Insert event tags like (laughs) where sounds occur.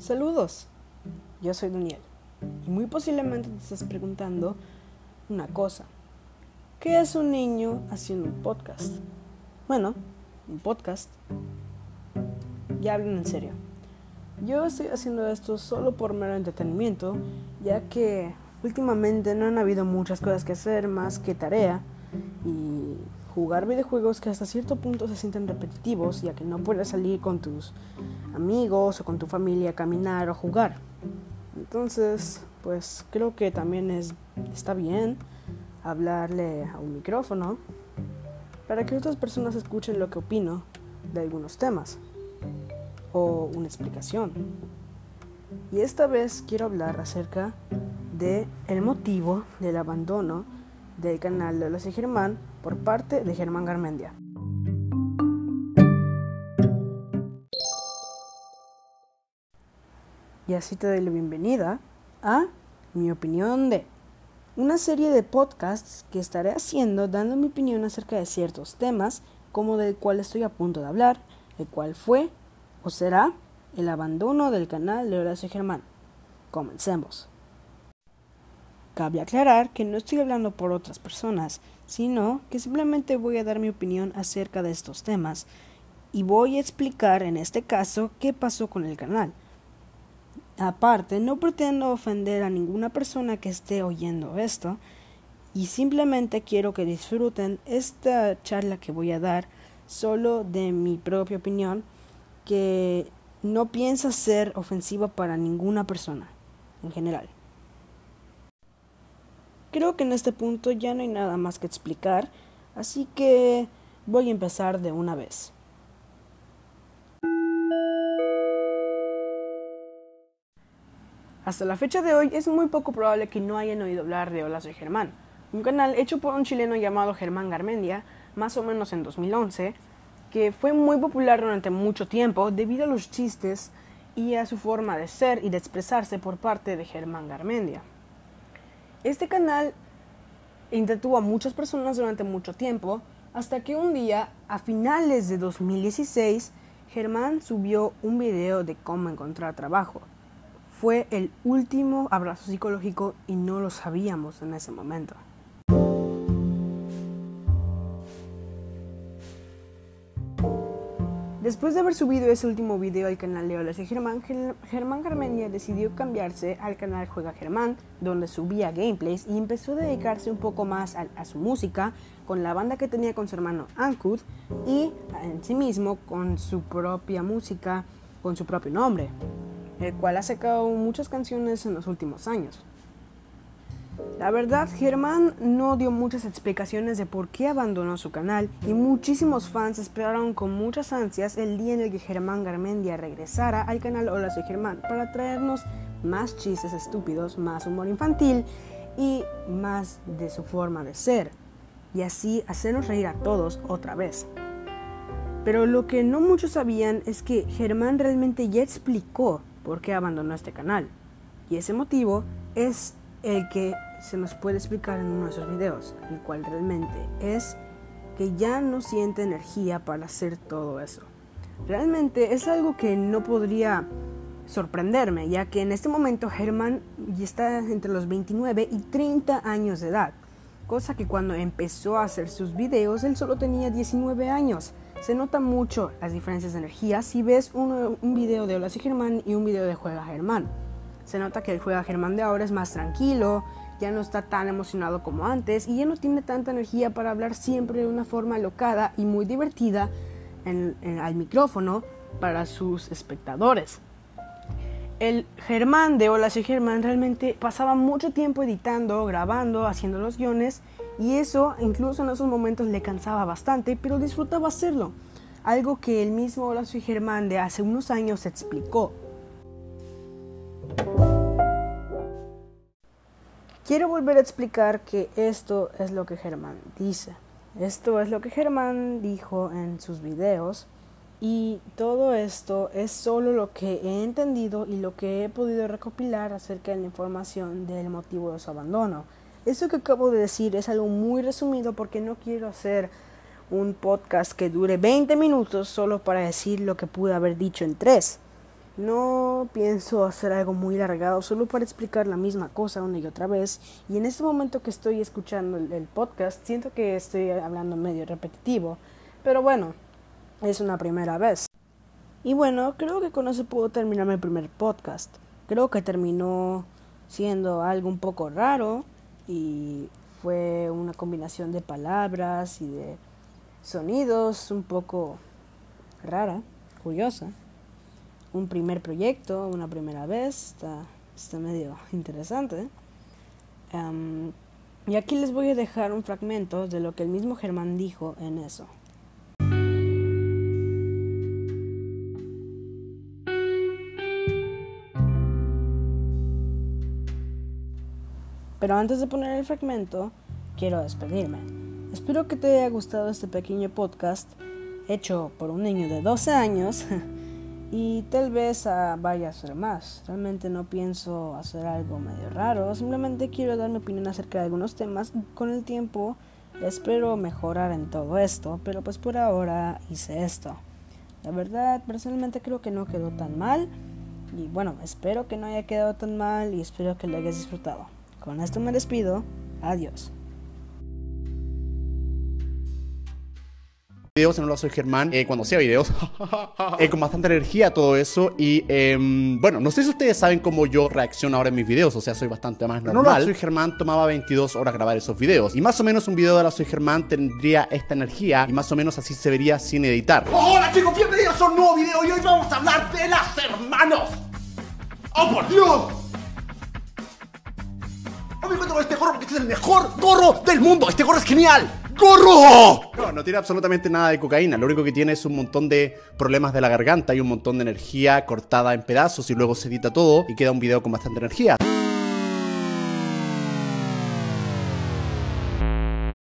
Saludos, yo soy Daniel y muy posiblemente te estás preguntando una cosa. ¿Qué es un niño haciendo un podcast? Bueno, un podcast. Ya hablen en serio. Yo estoy haciendo esto solo por mero entretenimiento, ya que últimamente no han habido muchas cosas que hacer más que tarea y jugar videojuegos que hasta cierto punto se sienten repetitivos, ya que no puedes salir con tus amigos o con tu familia a caminar o jugar. Entonces, pues creo que también es, está bien hablarle a un micrófono para que otras personas escuchen lo que opino de algunos temas o una explicación. Y esta vez quiero hablar acerca de el motivo del abandono del canal de Los y Germán por parte de Germán Garmendia. Y así te doy la bienvenida a mi opinión de una serie de podcasts que estaré haciendo dando mi opinión acerca de ciertos temas como del cual estoy a punto de hablar, el cual fue o será el abandono del canal de Horacio Germán. Comencemos. Cabe aclarar que no estoy hablando por otras personas, sino que simplemente voy a dar mi opinión acerca de estos temas y voy a explicar en este caso qué pasó con el canal. Aparte, no pretendo ofender a ninguna persona que esté oyendo esto y simplemente quiero que disfruten esta charla que voy a dar solo de mi propia opinión que no piensa ser ofensiva para ninguna persona en general. Creo que en este punto ya no hay nada más que explicar, así que voy a empezar de una vez. Hasta la fecha de hoy es muy poco probable que no hayan oído hablar de Hola Soy Germán, un canal hecho por un chileno llamado Germán Garmendia, más o menos en 2011, que fue muy popular durante mucho tiempo debido a los chistes y a su forma de ser y de expresarse por parte de Germán Garmendia. Este canal entretuvo a muchas personas durante mucho tiempo, hasta que un día, a finales de 2016, Germán subió un video de cómo encontrar trabajo. Fue el último abrazo psicológico y no lo sabíamos en ese momento. Después de haber subido ese último video al canal de Hola Germán, Germán Garmendia decidió cambiarse al canal Juega Germán, donde subía gameplays y empezó a dedicarse un poco más a, su música, con la banda que tenía con su hermano Ankut y en sí mismo con su propia música, con su propio nombre, el cual ha sacado muchas canciones en los últimos años. La verdad, Germán no dio muchas explicaciones de por qué abandonó su canal y muchísimos fans esperaron con muchas ansias el día en el que Germán Garmendia regresara al canal Hola Soy Germán para traernos más chistes estúpidos, más humor infantil y más de su forma de ser y así hacernos reír a todos otra vez. Pero lo que no muchos sabían es que Germán realmente ya explicó por qué abandonó este canal y ese motivo es el que se nos puede explicar en uno de esos videos, el cual realmente es que ya no siente energía para hacer todo eso. Realmente es algo que no podría sorprenderme, ya que en este momento Germán ya está entre los 29 y 30 años de edad, cosa que cuando empezó a hacer sus videos él solo tenía 19 años. Se nota mucho las diferencias de energía si ves un video de Hola y Germán y un video de Juega Germán. Se nota que el Juega Germán de ahora es más tranquilo, ya no está tan emocionado como antes y ya no tiene tanta energía para hablar siempre de una forma alocada y muy divertida al micrófono para sus espectadores. El Germán de Hola soy Germán realmente pasaba mucho tiempo editando, grabando, haciendo los guiones y eso incluso en esos momentos le cansaba bastante, pero disfrutaba hacerlo. Algo que el mismo Hola soy Germán de hace unos años explicó. Quiero volver a explicar que esto es lo que Germán dice. Esto es lo que Germán dijo en sus videos y todo esto es solo lo que he entendido y lo que he podido recopilar acerca de la información del motivo de su abandono. Esto que acabo de decir es algo muy resumido porque no quiero hacer un podcast que dure 20 minutos solo para decir lo que pude haber dicho en 3. No pienso hacer algo muy largado, solo para explicar la misma cosa una y otra vez. Y en este momento que estoy escuchando el, podcast, siento que estoy hablando medio repetitivo. Pero bueno, es una primera vez. Y bueno, creo que con eso puedo terminar mi primer podcast. Creo que terminó siendo algo un poco raro y fue una combinación de palabras y de sonidos un poco rara, curiosa. Un primer proyecto, una primera vez, está, está medio interesante. y aquí les voy a dejar un fragmento de lo que el mismo Germán dijo en eso. Pero antes de poner el fragmento, quiero despedirme. Espero que te haya gustado este pequeño podcast hecho por un niño de 12 años (laughs) y tal vez ah, vaya a hacer más. Realmente no pienso hacer algo medio raro, simplemente quiero dar mi opinión acerca de algunos temas y con el tiempo espero mejorar en todo esto, pero pues por ahora hice esto. La verdad, personalmente creo que no quedó tan mal y bueno, espero que no haya quedado tan mal y espero que lo hayas disfrutado. Con esto me despido. Adiós. Videos en Hola Soy Germán, eh, cuando hacía videos, (laughs) eh, con bastante energía, todo eso. Y em, bueno, no sé si ustedes saben cómo yo reacciono ahora en mis videos, o sea, soy bastante más normal. Hola Soy Germán tomaba 22 horas grabar esos videos. Y más o menos un video de Hola Soy Germán tendría esta energía y más o menos así se vería sin editar. Hola chicos, bienvenidos a un nuevo video y hoy vamos a hablar de las hermanos. ¡Oh por Dios! me encuentro este gorro porque este es el mejor gorro del mundo. Este gorro es genial. ¡Gorro! No, no tiene absolutamente nada de cocaína. Lo único que tiene es un montón de problemas de la garganta y un montón de energía cortada en pedazos y luego se edita todo y queda un video con bastante energía.